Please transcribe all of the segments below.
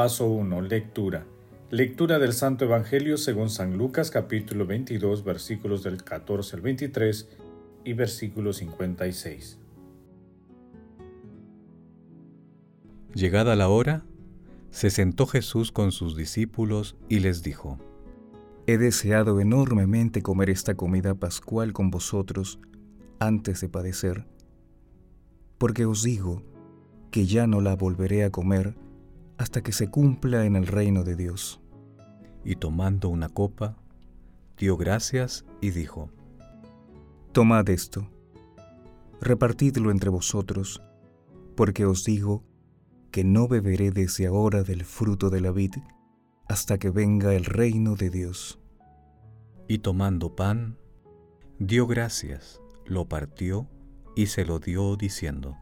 Paso 1. Lectura. Lectura del Santo Evangelio según San Lucas capítulo 22 versículos del 14 al 23 y versículo 56. Llegada la hora, se sentó Jesús con sus discípulos y les dijo, He deseado enormemente comer esta comida pascual con vosotros antes de padecer, porque os digo que ya no la volveré a comer hasta que se cumpla en el reino de Dios. Y tomando una copa, dio gracias y dijo, Tomad esto, repartidlo entre vosotros, porque os digo que no beberé desde ahora del fruto de la vid hasta que venga el reino de Dios. Y tomando pan, dio gracias, lo partió y se lo dio diciendo,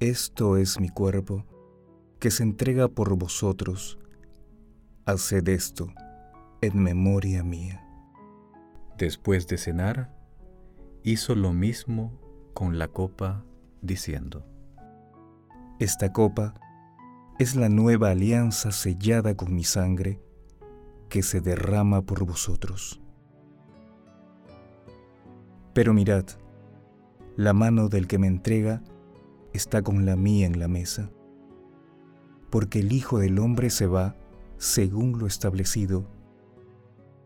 Esto es mi cuerpo que se entrega por vosotros, haced esto en memoria mía. Después de cenar, hizo lo mismo con la copa, diciendo, Esta copa es la nueva alianza sellada con mi sangre que se derrama por vosotros. Pero mirad, la mano del que me entrega está con la mía en la mesa porque el Hijo del Hombre se va según lo establecido,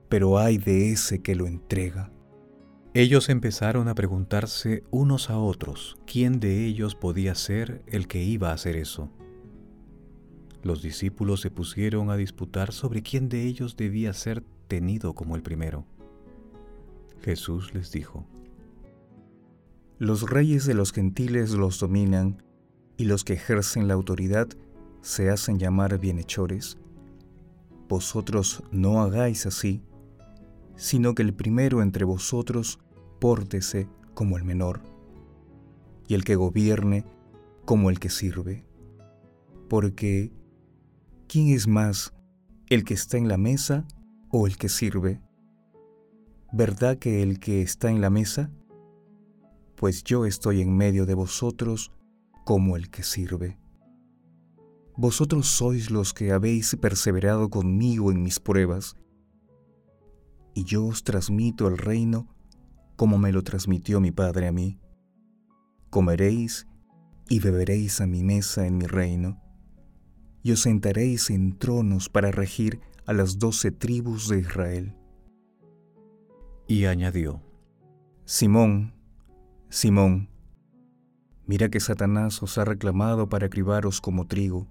pero hay de ese que lo entrega. Ellos empezaron a preguntarse unos a otros quién de ellos podía ser el que iba a hacer eso. Los discípulos se pusieron a disputar sobre quién de ellos debía ser tenido como el primero. Jesús les dijo, Los reyes de los gentiles los dominan y los que ejercen la autoridad se hacen llamar bienhechores, vosotros no hagáis así, sino que el primero entre vosotros pórtese como el menor, y el que gobierne como el que sirve. Porque, ¿quién es más, el que está en la mesa o el que sirve? ¿Verdad que el que está en la mesa? Pues yo estoy en medio de vosotros como el que sirve. Vosotros sois los que habéis perseverado conmigo en mis pruebas, y yo os transmito el reino como me lo transmitió mi Padre a mí. Comeréis y beberéis a mi mesa en mi reino, y os sentaréis en tronos para regir a las doce tribus de Israel. Y añadió, Simón, Simón, mira que Satanás os ha reclamado para cribaros como trigo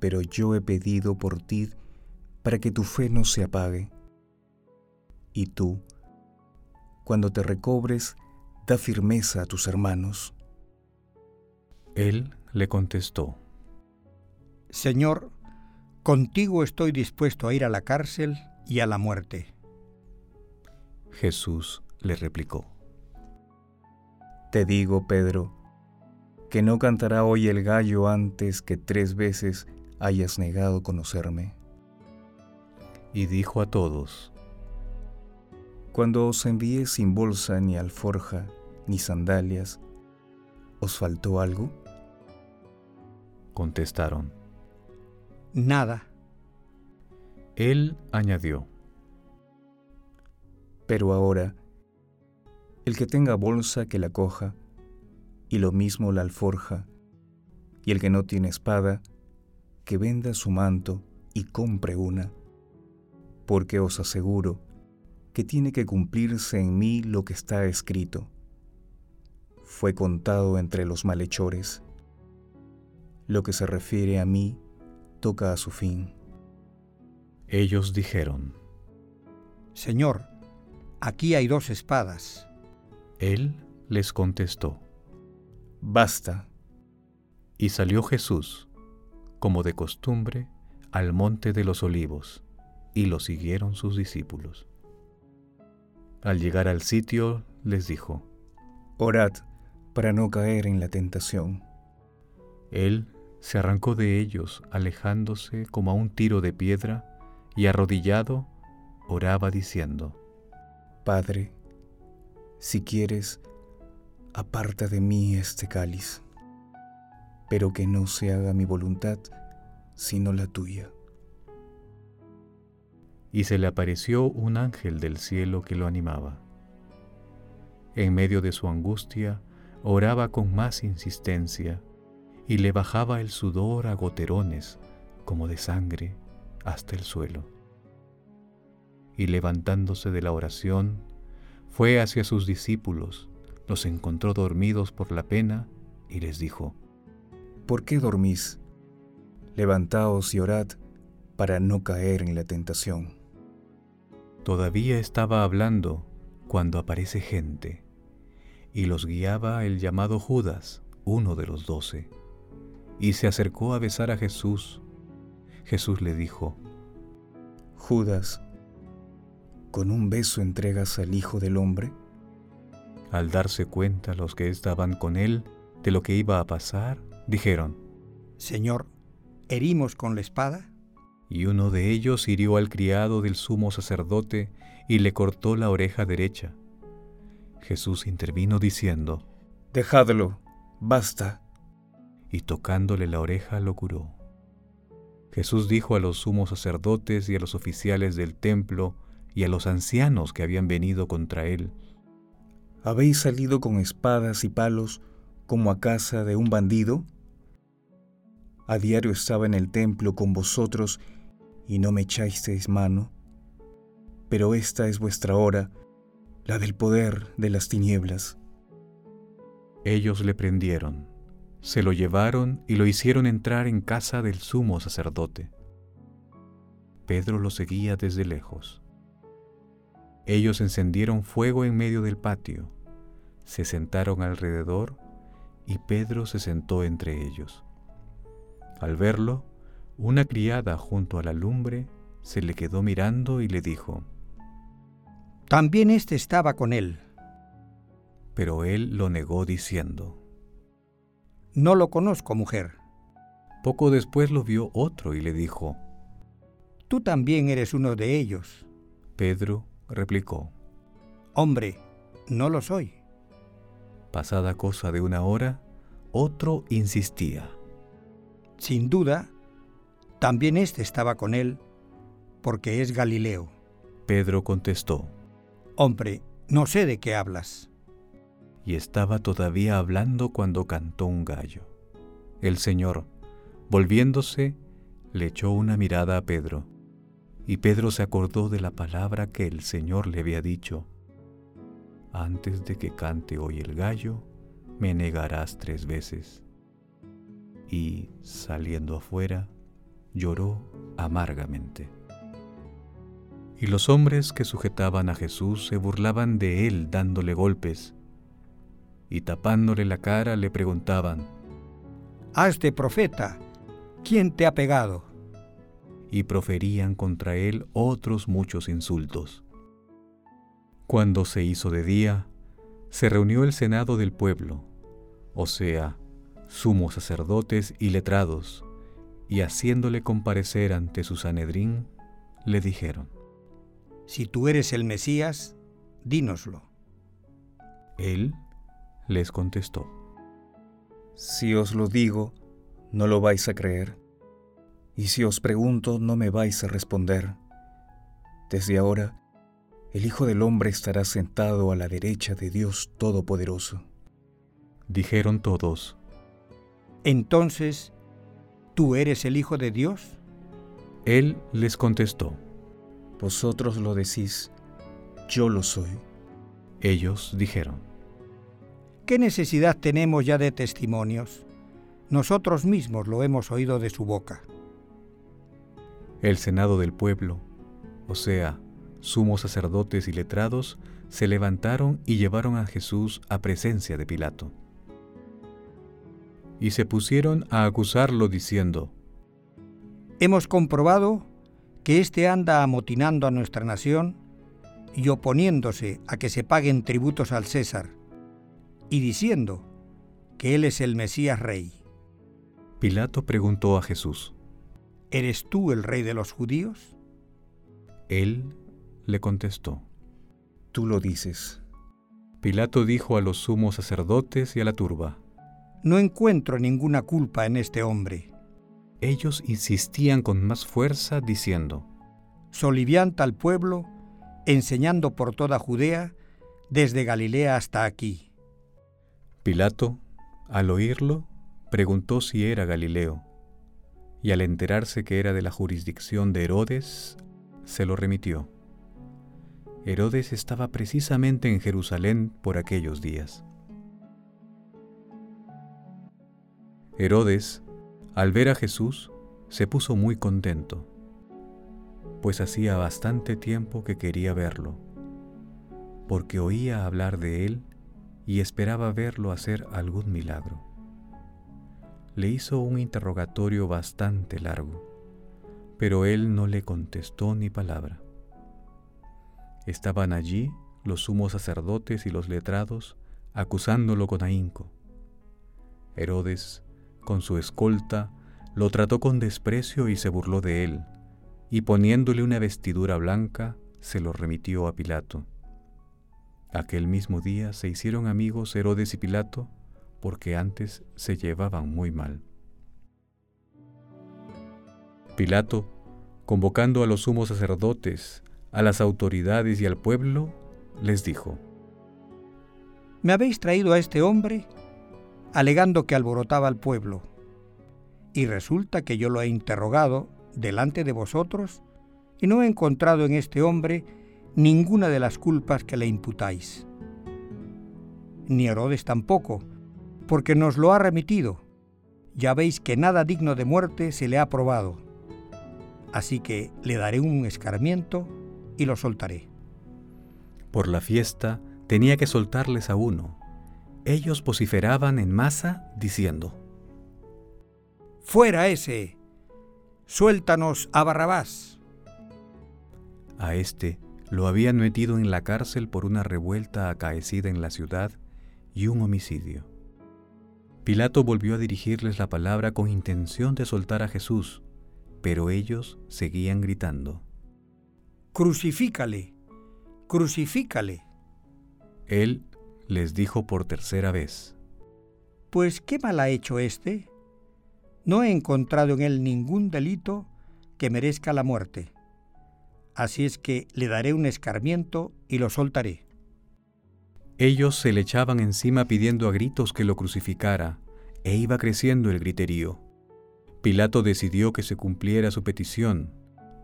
pero yo he pedido por ti para que tu fe no se apague. Y tú, cuando te recobres, da firmeza a tus hermanos. Él le contestó, Señor, contigo estoy dispuesto a ir a la cárcel y a la muerte. Jesús le replicó, Te digo, Pedro, que no cantará hoy el gallo antes que tres veces hayas negado conocerme. Y dijo a todos, Cuando os envié sin bolsa ni alforja ni sandalias, ¿os faltó algo? Contestaron, Nada. Él añadió, Pero ahora, el que tenga bolsa que la coja, y lo mismo la alforja, y el que no tiene espada, que venda su manto y compre una, porque os aseguro que tiene que cumplirse en mí lo que está escrito. Fue contado entre los malhechores. Lo que se refiere a mí toca a su fin. Ellos dijeron, Señor, aquí hay dos espadas. Él les contestó, Basta. y salió Jesús, como de costumbre, al monte de los olivos, y lo siguieron sus discípulos. Al llegar al sitio, les dijo, Orad para no caer en la tentación. Él se arrancó de ellos, alejándose como a un tiro de piedra, y arrodillado, oraba diciendo, Padre, si quieres, aparta de mí este cáliz, pero que no se haga mi voluntad, sino la tuya. y se le apareció un ángel del cielo que lo animaba. En medio de su angustia, oraba con más insistencia y le bajaba el sudor a goterones como de sangre hasta el suelo. Y levantándose de la oración, fue hacia sus discípulos, los encontró dormidos por la pena y les dijo, ¿Por qué dormís? Levantaos y orad para no caer en la tentación. Todavía estaba hablando cuando aparece gente, y los guiaba el llamado Judas, uno de los doce, y se acercó a besar a Jesús. Jesús le dijo, Judas, ¿con un beso entregas al Hijo del Hombre? al darse cuenta los que estaban con él de lo que iba a pasar, dijeron, Señor, ¿herimos con la espada? y uno de ellos hirió al criado del sumo sacerdote y le cortó la oreja derecha. Jesús intervino diciendo, Dejadlo, basta. y tocándole la oreja lo curó. Jesús dijo a los sumos sacerdotes y a los oficiales del templo y a los ancianos que habían venido contra él, ¿Habéis salido con espadas y palos como a casa de un bandido? A diario estaba en el templo con vosotros y no me echasteis mano. Pero esta es vuestra hora, la del poder de las tinieblas. ellos le prendieron, se lo llevaron y lo hicieron entrar en casa del sumo sacerdote. Pedro lo seguía desde lejos. Ellos encendieron fuego en medio del patio, se sentaron alrededor y Pedro se sentó entre ellos. Al verlo, una criada junto a la lumbre se le quedó mirando y le dijo, También éste estaba con él. pero él lo negó diciendo. No lo conozco, mujer. Poco después lo vio otro y le dijo, Tú también eres uno de ellos. Pedro replicó, Hombre, no lo soy. pasada cosa de una hora, otro insistía. Sin duda, también éste estaba con él, porque es Galileo. Pedro contestó, Hombre, no sé de qué hablas. y estaba todavía hablando cuando cantó un gallo. El Señor, volviéndose, le echó una mirada a Pedro, y Pedro se acordó de la palabra que el Señor le había dicho, antes de que cante hoy el gallo, me negarás tres veces. Y, saliendo afuera, lloró amargamente. Y los hombres que sujetaban a Jesús se burlaban de él dándole golpes, y tapándole la cara le preguntaban, Hazte profeta. ¿Quién te ha pegado? y proferían contra él otros muchos insultos. Cuando se hizo de día, se reunió el senado del pueblo, o sea, sumos sacerdotes y letrados, y haciéndole comparecer ante su Sanedrín, le dijeron, Si tú eres el Mesías, dínoslo. Él les contestó, Si os lo digo, no lo vais a creer. Y si os pregunto, no me vais a responder. Desde ahora, el Hijo del Hombre estará sentado a la derecha de Dios Todopoderoso. dijeron todos, Entonces, ¿tú eres el Hijo de Dios? Él les contestó, Vosotros lo decís, yo lo soy. ellos dijeron, ¿Qué necesidad tenemos ya de testimonios? Nosotros mismos lo hemos oído de su boca. El Senado del pueblo, o sea, sumos sacerdotes y letrados se levantaron y llevaron a Jesús a presencia de Pilato. Y se pusieron a acusarlo diciendo, Hemos comprobado que éste anda amotinando a nuestra nación y oponiéndose a que se paguen tributos al César, y diciendo que él es el Mesías Rey. Pilato preguntó a Jesús, ¿Eres tú el rey de los judíos? Él le contestó, Tú lo dices. Pilato dijo a los sumos sacerdotes y a la turba, No encuentro ninguna culpa en este hombre. Ellos insistían con más fuerza diciendo, Solivianta al pueblo, enseñando por toda Judea, desde Galilea hasta aquí. Pilato, al oírlo, preguntó si era Galileo, y al enterarse que era de la jurisdicción de Herodes, se lo remitió. Herodes estaba precisamente en Jerusalén por aquellos días. Herodes, al ver a Jesús, se puso muy contento, pues hacía bastante tiempo que quería verlo, porque oía hablar de él y esperaba verlo hacer algún milagro. Le hizo un interrogatorio bastante largo, pero él no le contestó ni palabra. Estaban allí los sumos sacerdotes y los letrados acusándolo con ahínco. Herodes, con su escolta, lo trató con desprecio y se burló de él, y poniéndole una vestidura blanca, se lo remitió a Pilato. Aquel mismo día se hicieron amigos Herodes y Pilato, porque antes se llevaban muy mal. Pilato, convocando a los sumos sacerdotes, a las autoridades y al pueblo, les dijo, Me habéis traído a este hombre alegando que alborotaba al pueblo, y resulta que yo lo he interrogado delante de vosotros y no he encontrado en este hombre ninguna de las culpas que le imputáis. Ni Herodes tampoco, porque nos lo ha remitido. Ya veis que nada digno de muerte se le ha probado. Así que le daré un escarmiento y lo soltaré. Por la fiesta tenía que soltarles a uno. Ellos vociferaban en masa diciendo, ¡Fuera ese! ¡Suéltanos a Barrabás! A este lo habían metido en la cárcel por una revuelta acaecida en la ciudad y un homicidio. Pilato volvió a dirigirles la palabra con intención de soltar a Jesús, pero ellos seguían gritando crucifícale, crucifícale. Él les dijo por tercera vez, Pues ¿qué mal ha hecho éste? No he encontrado en él ningún delito que merezca la muerte. Así es que le daré un escarmiento y lo soltaré. Ellos se le echaban encima pidiendo a gritos que lo crucificara, e iba creciendo el griterío. Pilato decidió que se cumpliera su petición,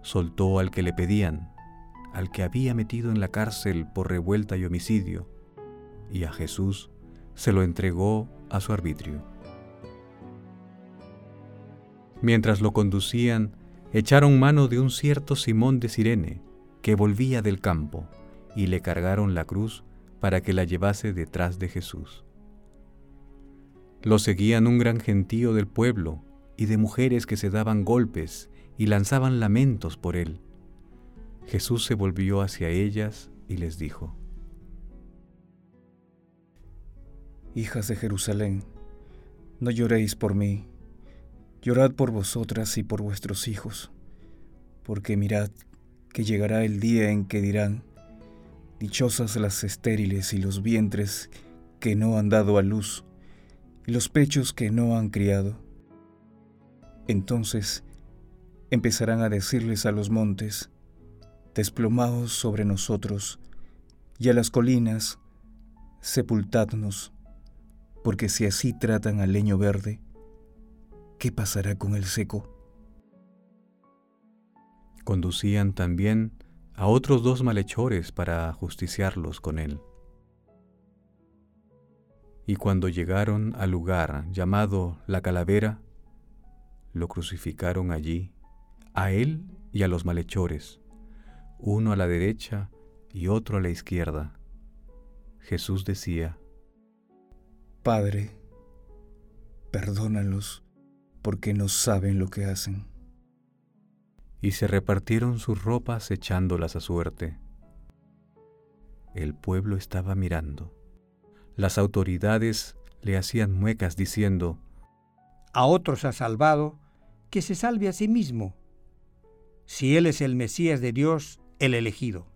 soltó al que le pedían, al que había metido en la cárcel por revuelta y homicidio, y a Jesús se lo entregó a su arbitrio. Mientras lo conducían, echaron mano de un cierto Simón de Sirene, que volvía del campo, y le cargaron la cruz para que la llevase detrás de Jesús. Lo seguían un gran gentío del pueblo y de mujeres que se daban golpes y lanzaban lamentos por él. Jesús se volvió hacia ellas y les dijo, Hijas de Jerusalén, no lloréis por mí, llorad por vosotras y por vuestros hijos, porque mirad que llegará el día en que dirán, Dichosas las estériles y los vientres que no han dado a luz, y los pechos que no han criado. Entonces empezarán a decirles a los montes, desplomaos sobre nosotros, y a las colinas, sepultadnos, porque si así tratan al leño verde, ¿qué pasará con el seco? Conducían también a otros dos malhechores para justiciarlos con él. Y cuando llegaron al lugar llamado la calavera, lo crucificaron allí, a él y a los malhechores, uno a la derecha y otro a la izquierda. Jesús decía, Padre, perdónalos porque no saben lo que hacen. Y se repartieron sus ropas echándolas a suerte. El pueblo estaba mirando. Las autoridades le hacían muecas diciendo, A otros ha salvado, que se salve a sí mismo, si él es el Mesías de Dios, el elegido.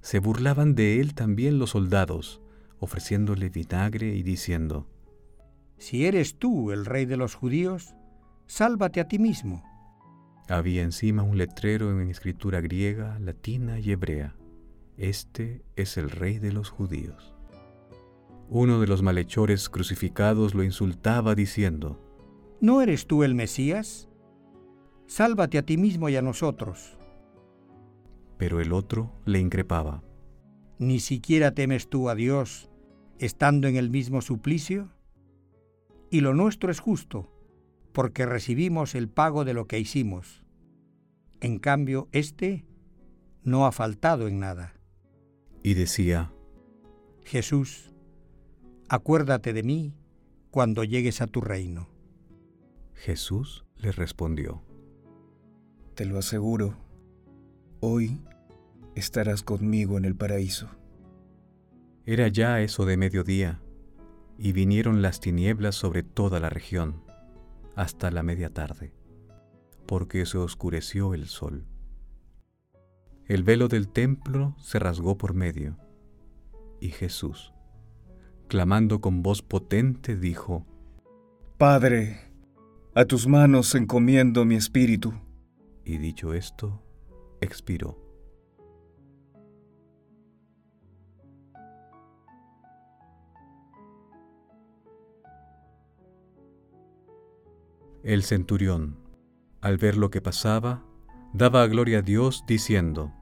Se burlaban de él también los soldados, ofreciéndole vinagre y diciendo, Si eres tú el rey de los judíos, sálvate a ti mismo. Había encima un letrero en escritura griega, latina y hebrea. Este es el rey de los judíos. Uno de los malhechores crucificados lo insultaba diciendo, ¿No eres tú el Mesías? Sálvate a ti mismo y a nosotros. Pero el otro le increpaba, ¿Ni siquiera temes tú a Dios estando en el mismo suplicio? Y lo nuestro es justo, porque recibimos el pago de lo que hicimos. En cambio, éste no ha faltado en nada. y decía, Jesús, acuérdate de mí cuando llegues a tu reino. Jesús le respondió, Te lo aseguro, hoy estarás conmigo en el paraíso. Era ya eso de mediodía, y vinieron las tinieblas sobre toda la región, hasta la media tarde, porque se oscureció el sol. El velo del templo se rasgó por medio, y Jesús, clamando con voz potente, dijo, Padre, a tus manos encomiendo mi espíritu. y dicho esto, expiró. El centurión, al ver lo que pasaba, daba gloria a Dios diciendo,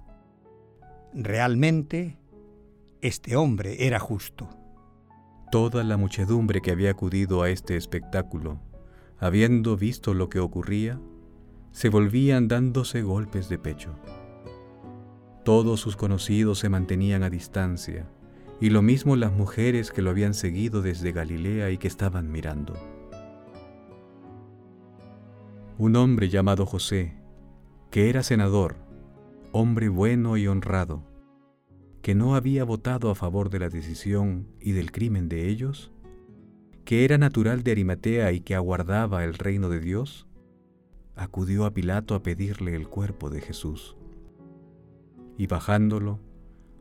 Realmente, este hombre era justo. Toda la muchedumbre que había acudido a este espectáculo, habiendo visto lo que ocurría, se volvían dándose golpes de pecho. Todos sus conocidos se mantenían a distancia, y lo mismo las mujeres que lo habían seguido desde Galilea y que estaban mirando. Un hombre llamado José, que era senador, hombre bueno y honrado, que no había votado a favor de la decisión y del crimen de ellos, que era natural de Arimatea y que aguardaba el reino de Dios, acudió a Pilato a pedirle el cuerpo de Jesús. Y bajándolo,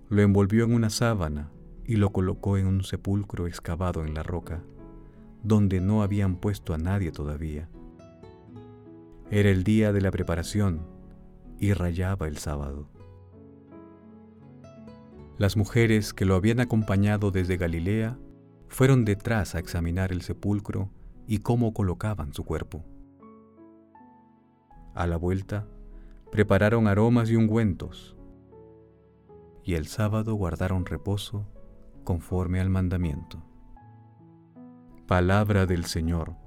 lo envolvió en una sábana y lo colocó en un sepulcro excavado en la roca, donde no habían puesto a nadie todavía. Era el día de la preparación y rayaba el sábado. Las mujeres que lo habían acompañado desde Galilea fueron detrás a examinar el sepulcro y cómo colocaban su cuerpo. A la vuelta, prepararon aromas y ungüentos, y el sábado guardaron reposo conforme al mandamiento. Palabra del Señor.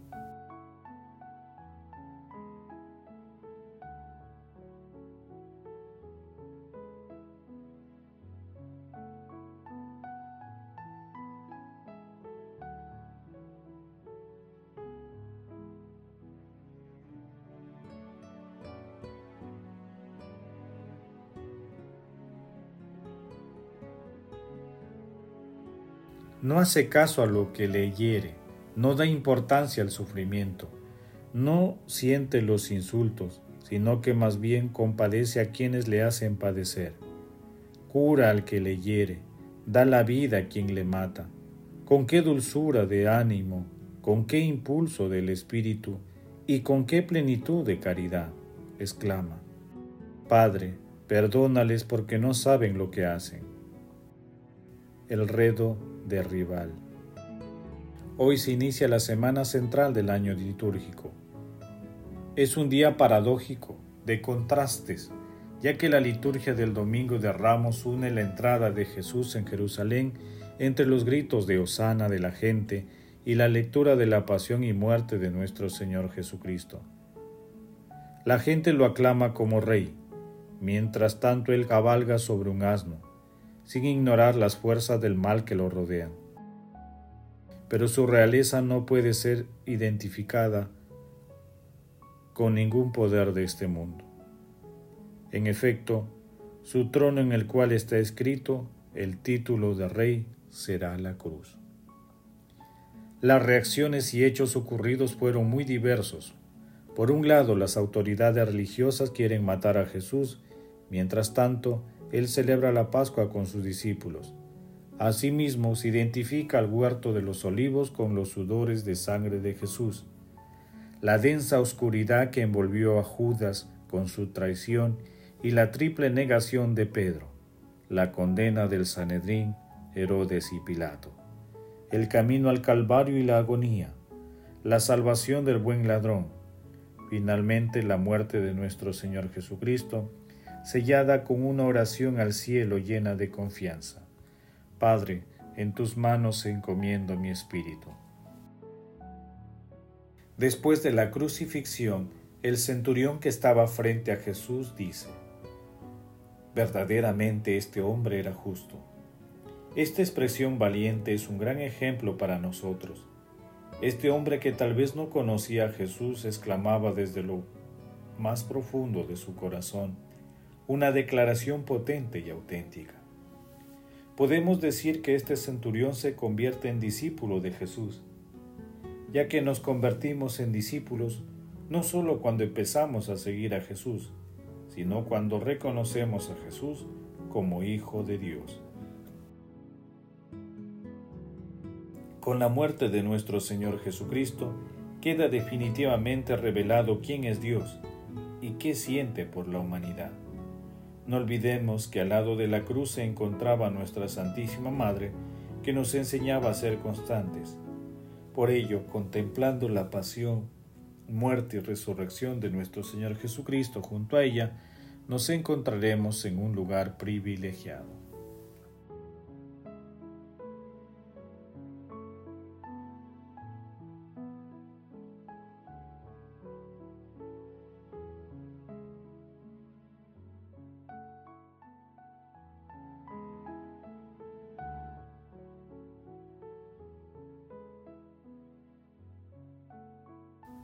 Hace caso a lo que le hiere, no da importancia al sufrimiento, no siente los insultos, sino que más bien compadece a quienes le hacen padecer. Cura al que le hiere, da la vida a quien le mata. Con qué dulzura de ánimo, con qué impulso del espíritu y con qué plenitud de caridad, exclama. Padre, perdónales porque no saben lo que hacen. El redo rival. Hoy se inicia la semana central del año litúrgico. Es un día paradójico, de contrastes, ya que la liturgia del Domingo de Ramos une la entrada de Jesús en Jerusalén entre los gritos de Osana de la gente y la lectura de la pasión y muerte de nuestro Señor Jesucristo. La gente lo aclama como rey, mientras tanto él cabalga sobre un asno, sin ignorar las fuerzas del mal que lo rodean. Pero su realeza no puede ser identificada con ningún poder de este mundo. En efecto, su trono en el cual está escrito el título de rey será la cruz. Las reacciones y hechos ocurridos fueron muy diversos. Por un lado, las autoridades religiosas quieren matar a Jesús, mientras tanto, él celebra la Pascua con sus discípulos. Asimismo, se identifica al huerto de los olivos con los sudores de sangre de Jesús. La densa oscuridad que envolvió a Judas con su traición y la triple negación de Pedro, la condena del Sanedrín, Herodes y Pilato el camino al Calvario y la agonía, la salvación del buen ladrón, finalmente la muerte de nuestro Señor Jesucristo, sellada con una oración al cielo llena de confianza. Padre, en tus manos encomiendo mi espíritu. Después de la crucifixión, el centurión que estaba frente a Jesús dice, verdaderamente este hombre era justo esta expresión valiente es un gran ejemplo para nosotros. Este hombre que tal vez no conocía a Jesús exclamaba desde lo más profundo de su corazón una declaración potente y auténtica. Podemos decir que este centurión se convierte en discípulo de Jesús, ya que nos convertimos en discípulos no solo cuando empezamos a seguir a Jesús, sino cuando reconocemos a Jesús como Hijo de Dios. Con la muerte de nuestro Señor Jesucristo, queda definitivamente revelado quién es Dios y qué siente por la humanidad. No olvidemos que al lado de la cruz se encontraba nuestra Santísima Madre, que nos enseñaba a ser constantes. Por ello, contemplando la pasión, muerte y resurrección de nuestro Señor Jesucristo junto a ella, nos encontraremos en un lugar privilegiado.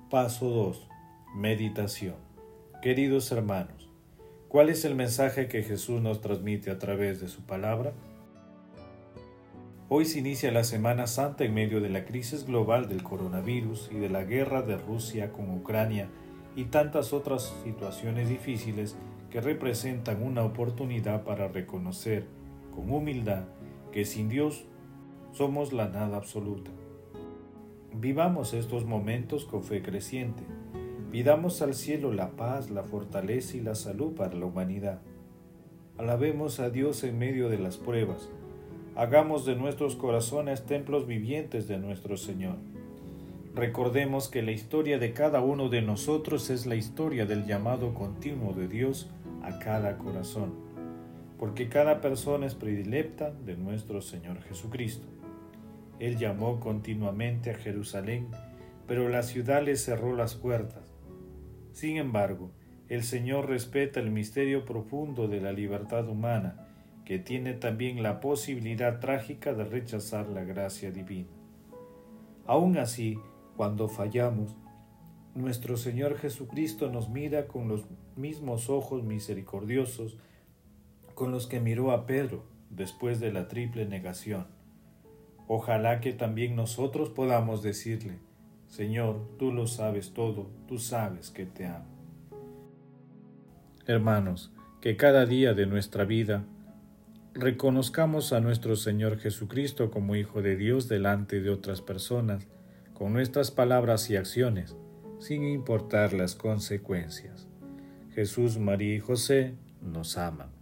Paso 2. Meditación. Queridos hermanos, ¿cuál es el mensaje que Jesús nos transmite a través de su palabra? Hoy se inicia la Semana Santa en medio de la crisis global del coronavirus y de la guerra de Rusia con Ucrania y tantas otras situaciones difíciles que representan una oportunidad para reconocer con humildad que sin Dios somos la nada absoluta Vivamos estos momentos con fe creciente. Pidamos al cielo la paz, la fortaleza y la salud para la humanidad. Alabemos a Dios en medio de las pruebas. Hagamos de nuestros corazones templos vivientes de nuestro Señor. Recordemos que la historia de cada uno de nosotros es la historia del llamado continuo de Dios a cada corazón, porque cada persona es predilecta de nuestro Señor Jesucristo. Él llamó continuamente a Jerusalén, pero la ciudad le cerró las puertas. Sin embargo, el Señor respeta el misterio profundo de la libertad humana, que tiene también la posibilidad trágica de rechazar la gracia divina. Aun así, cuando fallamos, nuestro Señor Jesucristo nos mira con los mismos ojos misericordiosos con los que miró a Pedro después de la triple negación. Ojalá que también nosotros podamos decirle, Señor, tú lo sabes todo, tú sabes que te amo. Hermanos, que cada día de nuestra vida reconozcamos a nuestro Señor Jesucristo como Hijo de Dios delante de otras personas, con nuestras palabras y acciones, sin importar las consecuencias. Jesús, María y José nos aman.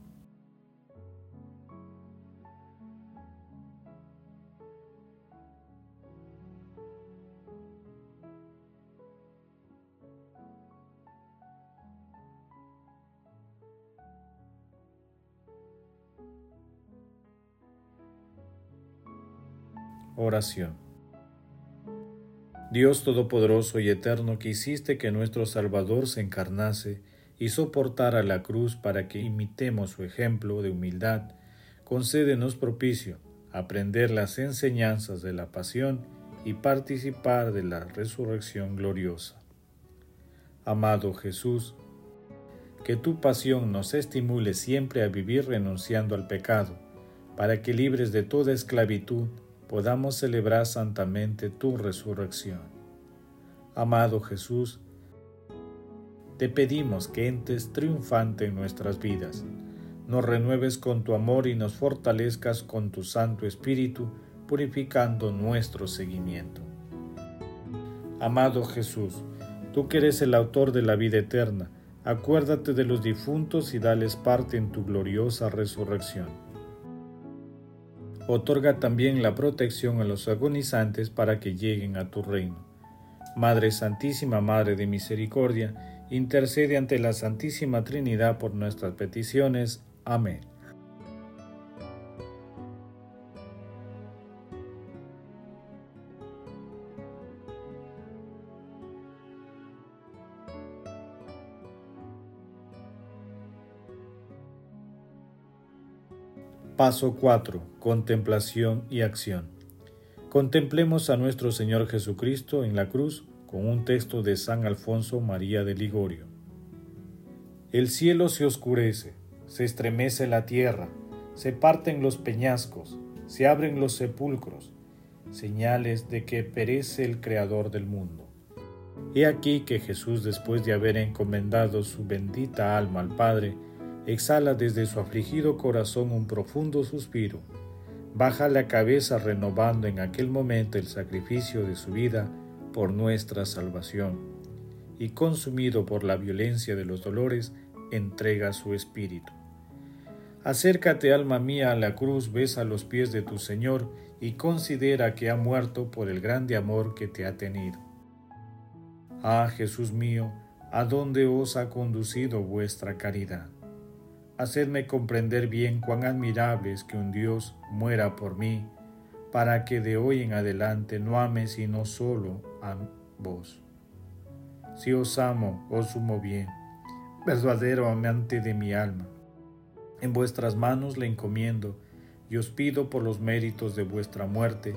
Oración. Dios Todopoderoso y Eterno, que hiciste que nuestro Salvador se encarnase y soportara la cruz para que imitemos su ejemplo de humildad, concédenos propicio aprender las enseñanzas de la pasión y participar de la resurrección gloriosa. Amado Jesús, que tu pasión nos estimule siempre a vivir renunciando al pecado, para que libres de toda esclavitud podamos celebrar santamente tu resurrección. Amado Jesús, te pedimos que entres triunfante en nuestras vidas, nos renueves con tu amor y nos fortalezcas con tu Santo Espíritu, purificando nuestro seguimiento. Amado Jesús, tú que eres el autor de la vida eterna, acuérdate de los difuntos y dales parte en tu gloriosa resurrección otorga también la protección a los agonizantes para que lleguen a tu reino. Madre Santísima, Madre de Misericordia, intercede ante la Santísima Trinidad por nuestras peticiones. Amén. Paso 4. Contemplación y acción. Contemplemos a nuestro Señor Jesucristo en la cruz con un texto de San Alfonso María de Ligorio. El cielo se oscurece, se estremece la tierra, se parten los peñascos, se abren los sepulcros, señales de que perece el Creador del mundo. He aquí que Jesús, después de haber encomendado su bendita alma al Padre, exhala desde su afligido corazón un profundo suspiro, baja la cabeza renovando en aquel momento el sacrificio de su vida por nuestra salvación, y consumido por la violencia de los dolores, entrega su espíritu. Acércate, alma mía, a la cruz, besa los pies de tu Señor y considera que ha muerto por el grande amor que te ha tenido. Ah, Jesús mío, ¿a dónde os ha conducido vuestra caridad? Hacedme comprender bien cuán admirable es que un Dios muera por mí, para que de hoy en adelante no ame sino solo a vos. Si os amo, os sumo bien, verdadero amante de mi alma. En vuestras manos le encomiendo y os pido por los méritos de vuestra muerte,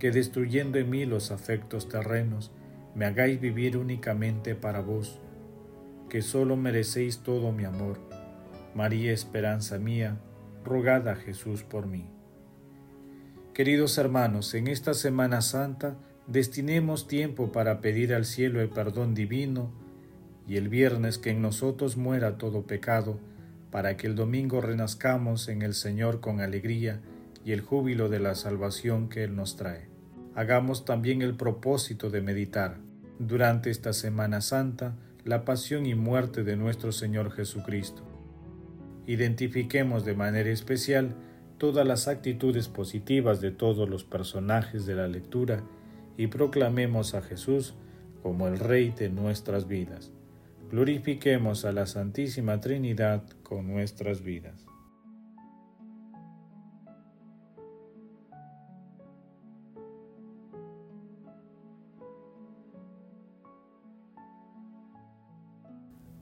que destruyendo en mí los afectos terrenos, me hagáis vivir únicamente para vos, que solo merecéis todo mi amor María Esperanza mía, rogad a Jesús por mí. Queridos hermanos, en esta Semana Santa destinemos tiempo para pedir al cielo el perdón divino y el viernes que en nosotros muera todo pecado, para que el domingo renazcamos en el Señor con alegría y el júbilo de la salvación que Él nos trae. Hagamos también el propósito de meditar durante esta Semana Santa la pasión y muerte de nuestro Señor Jesucristo identifiquemos de manera especial todas las actitudes positivas de todos los personajes de la lectura y proclamemos a Jesús como el Rey de nuestras vidas. Glorifiquemos a la Santísima Trinidad con nuestras vidas.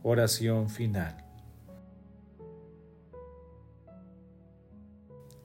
Oración final.